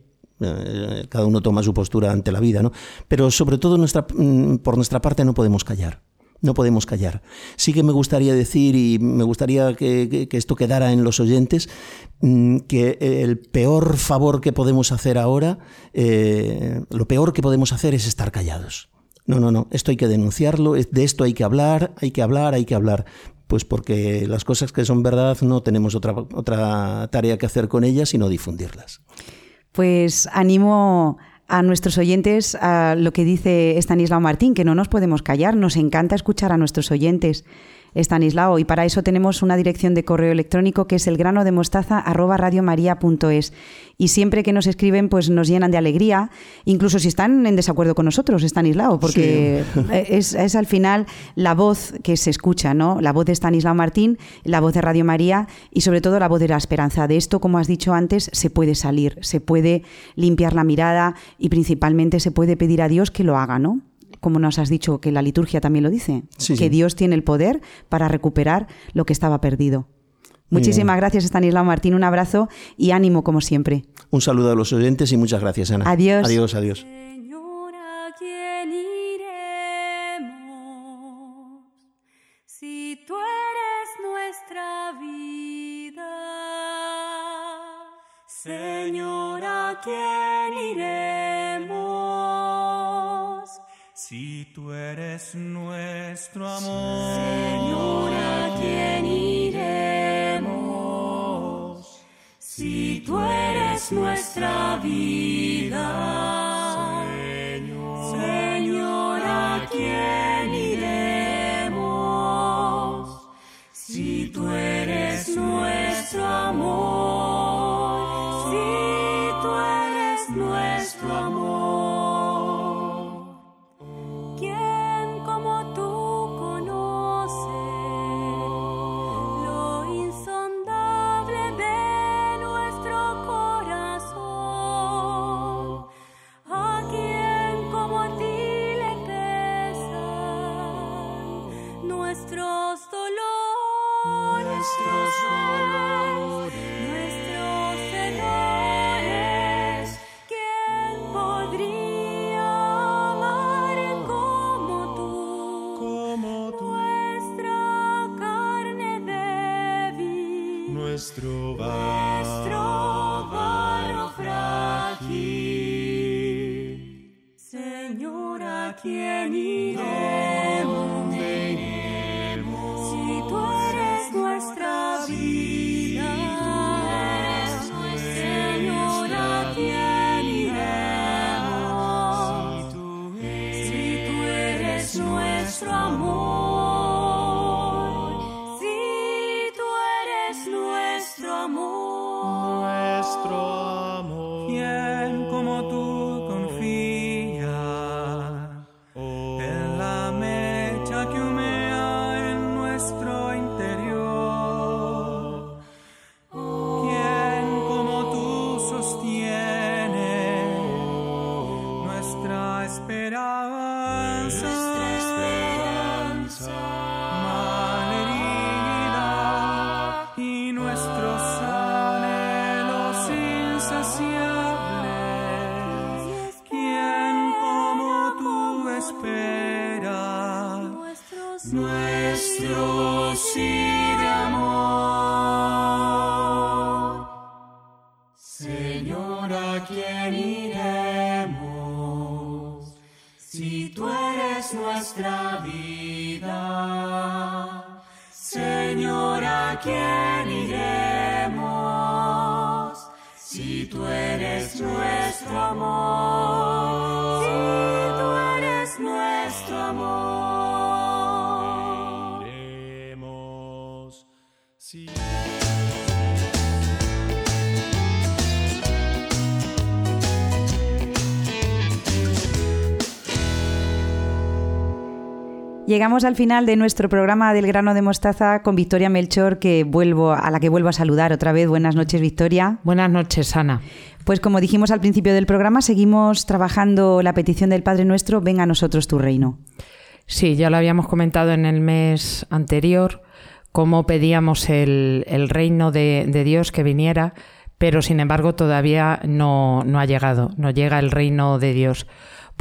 cada uno toma su postura ante la vida, ¿no? Pero sobre todo mm, por nuestra parte no podemos callar. No podemos callar. Sí que me gustaría decir, y me gustaría que, esto quedara en los oyentes, mm, que el peor favor que podemos hacer ahora, eh, lo peor que podemos hacer es estar callados. No, no, no, esto hay que denunciarlo, de esto hay que hablar, hay que hablar, hay que hablar. Pues porque las cosas que son verdad no tenemos otra, otra tarea que hacer con ellas sino difundirlas. Pues animo a nuestros oyentes a lo que dice Estanislao Martín, que no nos podemos callar, nos encanta escuchar a nuestros oyentes. Estanislao, y para eso tenemos una dirección de correo electrónico que es el grano de mostaza y siempre que nos escriben pues nos llenan de alegría, incluso si están en desacuerdo con nosotros, Estanislao, porque es, es, al final la voz que se escucha, ¿no? La voz de Estanislao Martín, la voz de Radio María y sobre todo la voz de la esperanza. De esto, como has dicho antes, se puede salir, se puede limpiar la mirada y principalmente se puede pedir a Dios que lo haga, ¿no? Como nos has dicho que la liturgia también lo dice, que Dios tiene el poder para recuperar lo que estaba perdido. Muchísimas gracias, Estanislao Martín. Un abrazo y ánimo como siempre. Un saludo a los oyentes y muchas gracias, Ana. Adiós. Adiós, adiós. Eres nuestro amor, Señora, ¿quién iremos? Si tú eres nuestra vida, nuestra Llegamos al final de nuestro programa del grano de mostaza con Victoria Melchor, que vuelvo, a la que vuelvo a saludar otra vez. Buenas noches, Victoria. Buenas noches, Ana. Pues como dijimos al principio del programa, seguimos trabajando la petición del Padre Nuestro, venga a nosotros tu reino. Sí, ya lo habíamos comentado en el mes anterior, cómo pedíamos el, el reino de, de, Dios que viniera, pero sin embargo todavía no, no ha llegado, no llega el reino de Dios.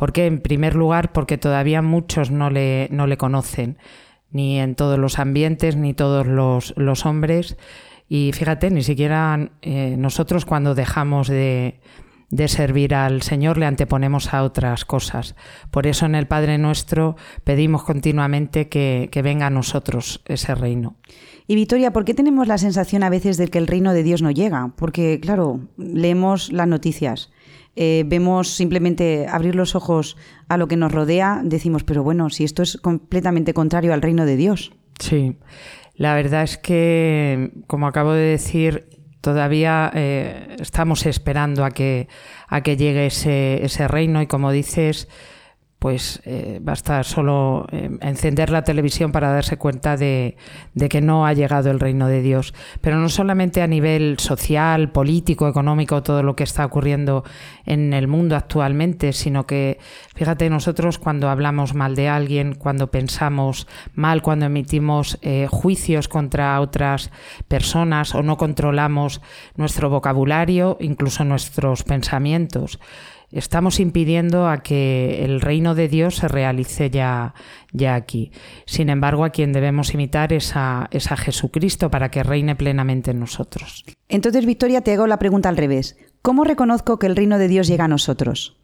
¿Por qué? En primer lugar, porque todavía muchos no le, no le conocen, ni en todos los ambientes, ni todos los, los hombres. Y fíjate, ni siquiera eh, nosotros cuando dejamos de, de servir al Señor le anteponemos a otras cosas. Por eso en el Padre Nuestro pedimos continuamente que, que, venga a nosotros ese reino. Y Victoria, ¿por qué tenemos la sensación a veces de que el reino de Dios no llega? Porque, claro, leemos las noticias, eh, vemos simplemente abrir los ojos a lo que nos rodea, decimos, pero bueno, si esto es completamente contrario al reino de Dios. Sí, la verdad es que, como acabo de decir, todavía eh, estamos esperando a que, a que llegue ese, ese reino y como dices, pues eh, basta solo eh, encender la televisión para darse cuenta de, de, que no ha llegado el reino de Dios. Pero no solamente a nivel social, político, económico, todo lo que está ocurriendo en el mundo actualmente, sino que, fíjate, nosotros cuando hablamos mal de alguien, cuando pensamos mal, cuando emitimos eh, juicios contra otras personas o no controlamos nuestro vocabulario, incluso nuestros pensamientos, estamos impidiendo a que el reino de Dios se realice ya, ya aquí. Sin embargo, a quien debemos imitar es a, es a Jesucristo para que reine plenamente en nosotros. Entonces, Victoria, te hago la pregunta al revés. ¿Cómo reconozco que el reino de Dios llega a nosotros?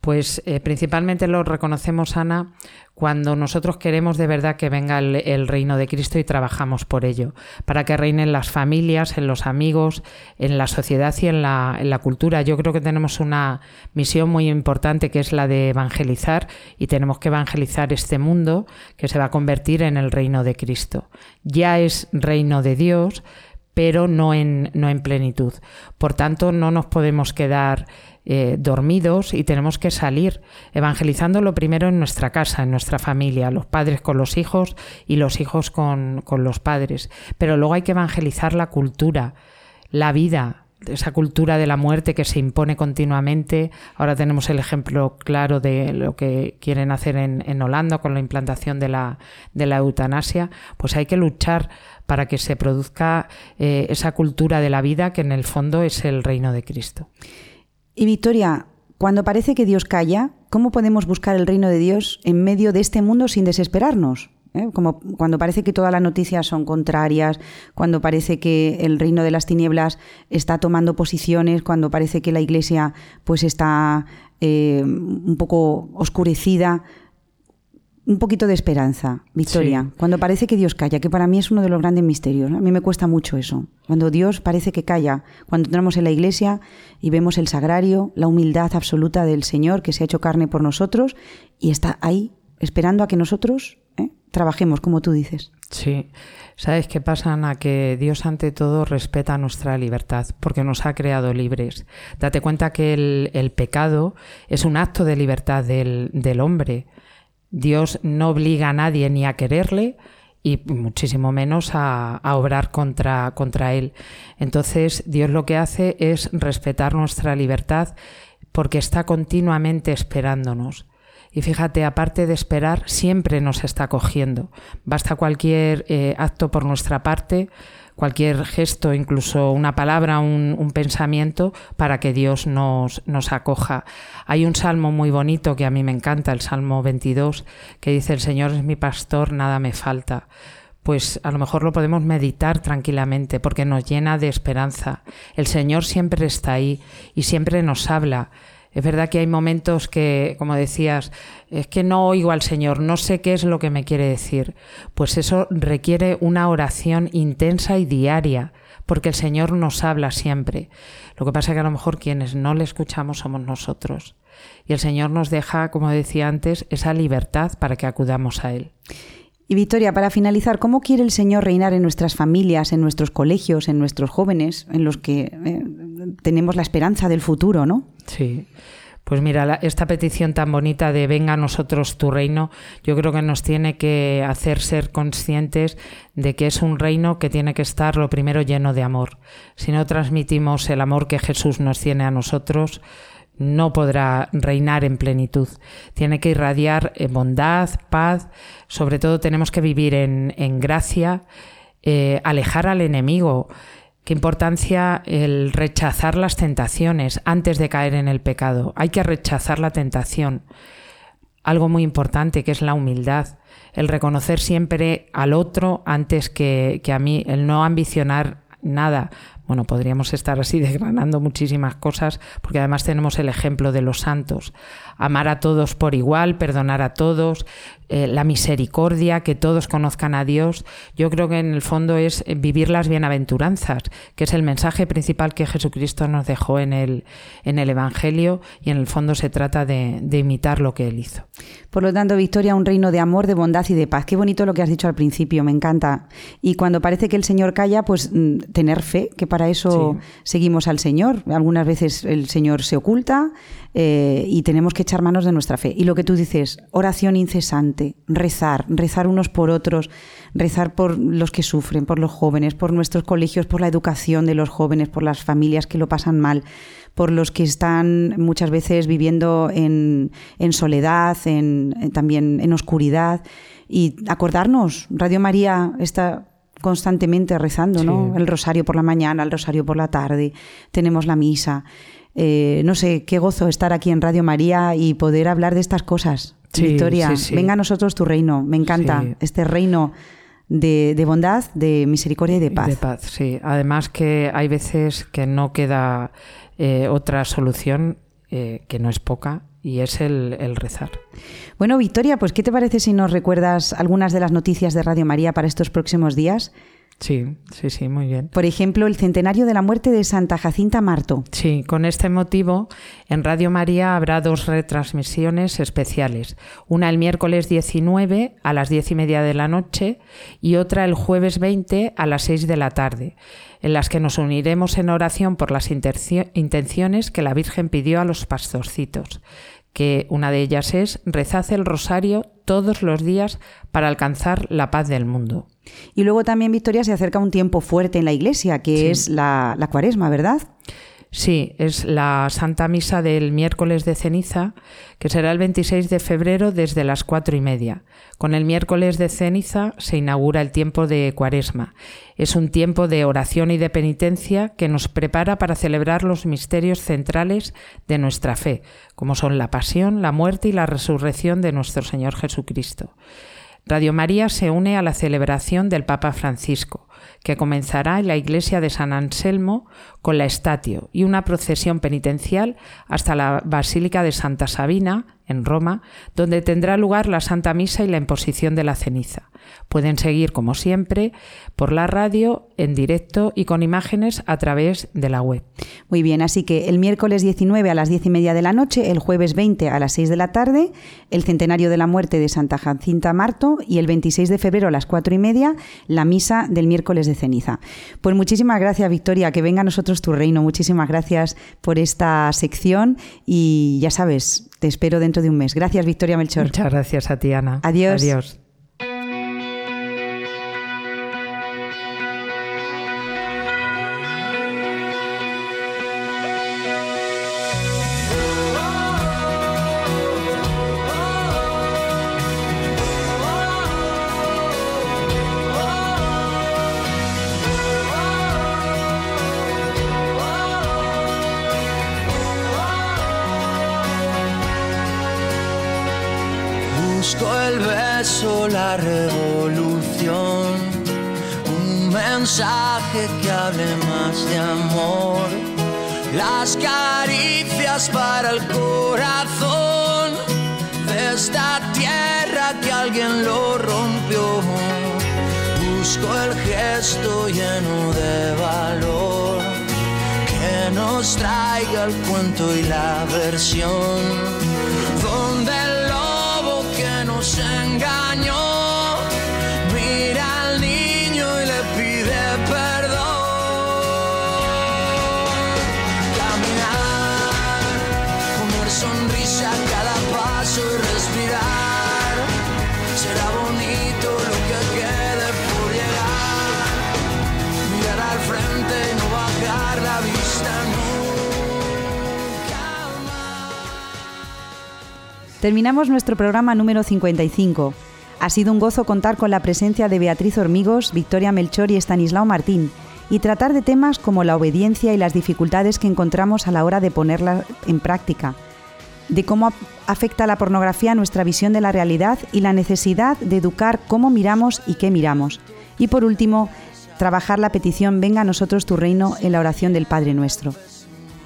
Pues eh, principalmente lo reconocemos, Ana, cuando nosotros queremos de verdad que venga el, reino de Cristo y trabajamos por ello, para que reinen las familias, en los amigos, en la sociedad y en la, en la cultura. Yo creo que tenemos una misión muy importante que es la de evangelizar y tenemos que evangelizar este mundo que se va a convertir en el reino de Cristo. Ya es reino de Dios, pero no en, no en plenitud. Por tanto, no nos podemos quedar eh, dormidos y tenemos que salir evangelizando lo primero en nuestra casa, en nuestra familia, los padres con los hijos y los hijos con, con los padres. Pero luego hay que evangelizar la cultura, la vida, esa cultura de la muerte que se impone continuamente. Ahora tenemos el ejemplo claro de lo que quieren hacer en, Holanda con la implantación de la, de la, eutanasia. Pues hay que luchar para que se produzca eh, esa cultura de la vida que en el fondo es el reino de Cristo. Y Victoria, cuando parece que Dios calla, ¿cómo podemos buscar el reino de Dios en medio de este mundo sin desesperarnos? ¿Eh? Como cuando parece que todas las noticias son contrarias, cuando parece que el reino de las tinieblas está tomando posiciones, cuando parece que la iglesia pues está eh, un poco oscurecida. Un poquito de esperanza, Victoria. Sí. Cuando parece que Dios calla, que para mí es uno de los grandes misterios. ¿no? A mí me cuesta mucho eso. Cuando Dios parece que calla, cuando entramos en la iglesia y vemos el sagrario, la humildad absoluta del Señor que se ha hecho carne por nosotros y está ahí esperando a que nosotros ¿eh? trabajemos, como tú dices. Sí, ¿sabes qué pasa, Ana? Que Dios ante todo respeta nuestra libertad porque nos ha creado libres. Date cuenta que el, el pecado es un acto de libertad del, del hombre. Dios no obliga a nadie ni a quererle y muchísimo menos a, a, obrar contra, contra él. Entonces Dios lo que hace es respetar nuestra libertad porque está continuamente esperándonos. Y fíjate, aparte de esperar, siempre nos está cogiendo. Basta cualquier eh, acto por nuestra parte, cualquier gesto, incluso una palabra, un, pensamiento, para que Dios nos, nos acoja. Hay un salmo muy bonito que a mí me encanta, el Salmo 22, que dice, el Señor es mi pastor, nada me falta pues a lo mejor lo podemos meditar tranquilamente porque nos llena de esperanza. El Señor siempre está ahí y siempre nos habla. Es verdad que hay momentos que, como decías, es que no oigo al Señor, no sé qué es lo que me quiere decir. Pues eso requiere una oración intensa y diaria, porque el Señor nos habla siempre. Lo que pasa es que a lo mejor quienes no le escuchamos somos nosotros. Y el Señor nos deja, como decía antes, esa libertad para que acudamos a Él. Y Victoria, para finalizar, ¿cómo quiere el Señor reinar en nuestras familias, en nuestros colegios, en nuestros jóvenes, en los que eh, tenemos la esperanza del futuro, ¿no? Sí. Pues mira, la- esta petición tan bonita de venga a nosotros tu reino, yo creo que nos tiene que hacer ser conscientes de que es un reino que tiene que estar lo primero lleno de amor. Si no transmitimos el amor que Jesús nos tiene a nosotros, no podrá reinar en plenitud. Tiene que irradiar eh, bondad, paz, sobre todo tenemos que vivir en, gracia, eh, alejar al enemigo. Importancia el rechazar las tentaciones antes de caer en el pecado. Hay que rechazar la tentación. Algo muy importante que es la humildad, el reconocer siempre al otro antes que, que a mí, el no ambicionar nada. Bueno, podríamos estar así desgranando muchísimas cosas, porque además tenemos el ejemplo de los santos. Amar a todos por igual, perdonar a todos, eh, la misericordia, que todos conozcan a Dios. Yo creo que en el fondo es vivir las bienaventuranzas, que es el mensaje principal que Jesucristo nos dejó en el, en el Evangelio y en el fondo se trata de, de imitar lo que Él hizo. Por lo tanto, Victoria, un reino de amor, de bondad y de paz. Qué bonito lo que has dicho al principio, me encanta. Y cuando parece que el Señor calla, pues mm, tener fe, que para eso seguimos al Señor. Algunas veces el Señor se oculta eh, y tenemos que echar manos de nuestra fe. Y lo que tú dices, oración incesante, rezar, rezar unos por otros, rezar por los que sufren, por los jóvenes, por nuestros colegios, por la educación de los jóvenes, por las familias que lo pasan mal por los que están muchas veces viviendo en, en soledad, en, en- también en oscuridad. Y acordarnos, Radio María está constantemente rezando, ¿no? Sí. El rosario por la mañana, el rosario por la tarde, tenemos la misa. Eh, no sé, qué gozo estar aquí en Radio María y poder hablar de estas cosas. Sí, Victoria, sí, sí. venga a nosotros tu reino. Me encanta este reino de, de bondad, de misericordia y de paz. De paz, sí. Además que hay veces que no queda eh, otra solución eh, que no es poca y es el, el rezar. Bueno, Victoria, pues ¿qué te parece si nos recuerdas algunas de las noticias de Radio María para estos próximos días? Sí, sí, sí, muy bien. Por ejemplo, el centenario de la muerte de Santa Jacinta Marto. Sí, con este motivo, en Radio María habrá dos retransmisiones especiales. Una el miércoles 19 a las 10 y media de la noche y otra el jueves 20 a las 6 de la tarde, en las que nos uniremos en oración por las intenciones que la Virgen pidió a los pastorcitos que una de ellas es rezad el rosario todos los días para alcanzar la paz del mundo. Y luego también, Victoria, se acerca un tiempo fuerte en la iglesia, que Sí. es la, la cuaresma, ¿verdad? Sí, es la Santa Misa del miércoles de ceniza, que será el 26 de febrero desde las cuatro y media. Con el miércoles de ceniza se inaugura el tiempo de Cuaresma. Es un tiempo de oración y de penitencia que nos prepara para celebrar los misterios centrales de nuestra fe, como son la pasión, la muerte y la resurrección de nuestro Señor Jesucristo. Radio María se une a la celebración del Papa Francisco, que comenzará en la iglesia de San Anselmo con la estatio y una procesión penitencial hasta la Basílica de Santa Sabina, en Roma, donde tendrá lugar la Santa Misa y la imposición de la ceniza. Pueden seguir, como siempre, por la radio, en directo y con imágenes a través de la web. Muy bien, así que el miércoles 19 a las 10 y media de la noche, el jueves 20 a las 6 de la tarde, el centenario de la muerte de Santa Jacinta Marto y el 26 de febrero a las 4 y media, la misa del miércoles de ceniza. Pues muchísimas gracias, Victoria, que venga a nosotros tu reino. Muchísimas gracias por esta sección y ya sabes, te espero dentro de un mes. Gracias, Victoria Melchor. Muchas gracias a ti, Ana. Adiós. Adiós. Terminamos nuestro programa número 55. Ha sido un gozo contar con la presencia de Beatriz Hormigos, Victoria Melchor y Estanislao Martín y tratar de temas como la obediencia y las dificultades que encontramos a la hora de ponerla en práctica, de cómo afecta la pornografía a nuestra visión de la realidad y la necesidad de educar cómo miramos y qué miramos. Y por último, trabajar la petición Venga a nosotros tu reino en la oración del Padre nuestro.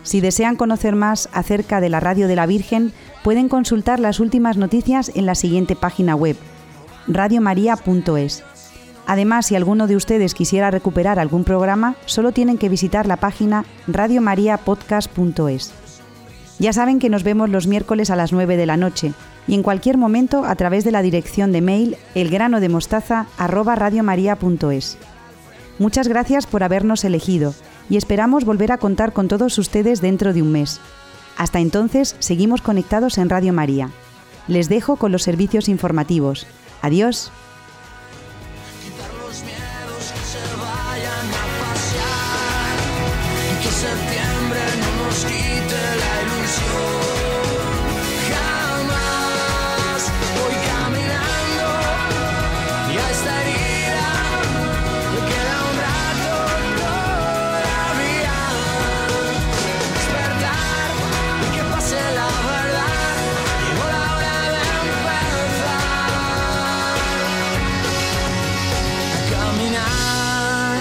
Si desean conocer más acerca de la Radio de la Virgen, pueden consultar las últimas noticias en la siguiente página web, radiomaria.es. Además, si alguno de ustedes quisiera recuperar algún programa, solo tienen que visitar la página radiomariapodcast.es. Ya saben que nos vemos los miércoles a las 9 de la noche y en cualquier momento a través de la dirección de mail elgranodemostaza@radiomaria.es. Muchas gracias por habernos elegido y esperamos volver a contar con todos ustedes dentro de un mes. Hasta entonces, seguimos conectados en Radio María. Les dejo con los servicios informativos. Adiós. Caminar,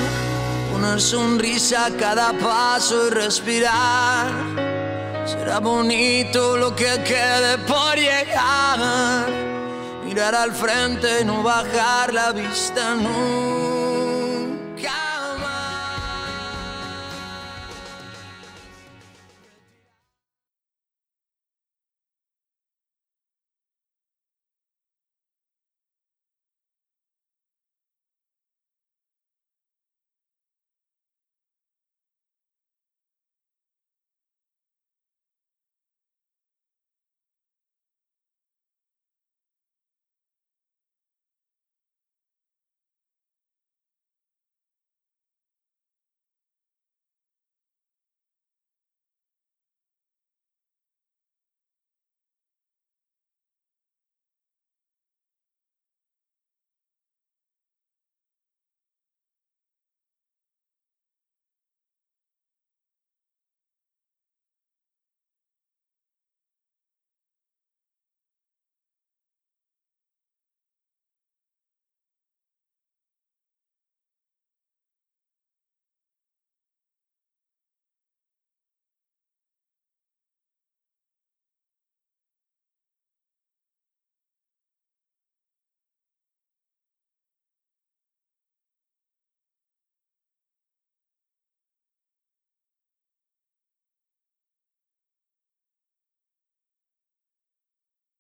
poner sonrisa a cada paso y respirar. Será bonito lo que quede por llegar. Mirar al frente y no bajar la vista nunca.